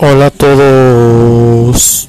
Hola a todos.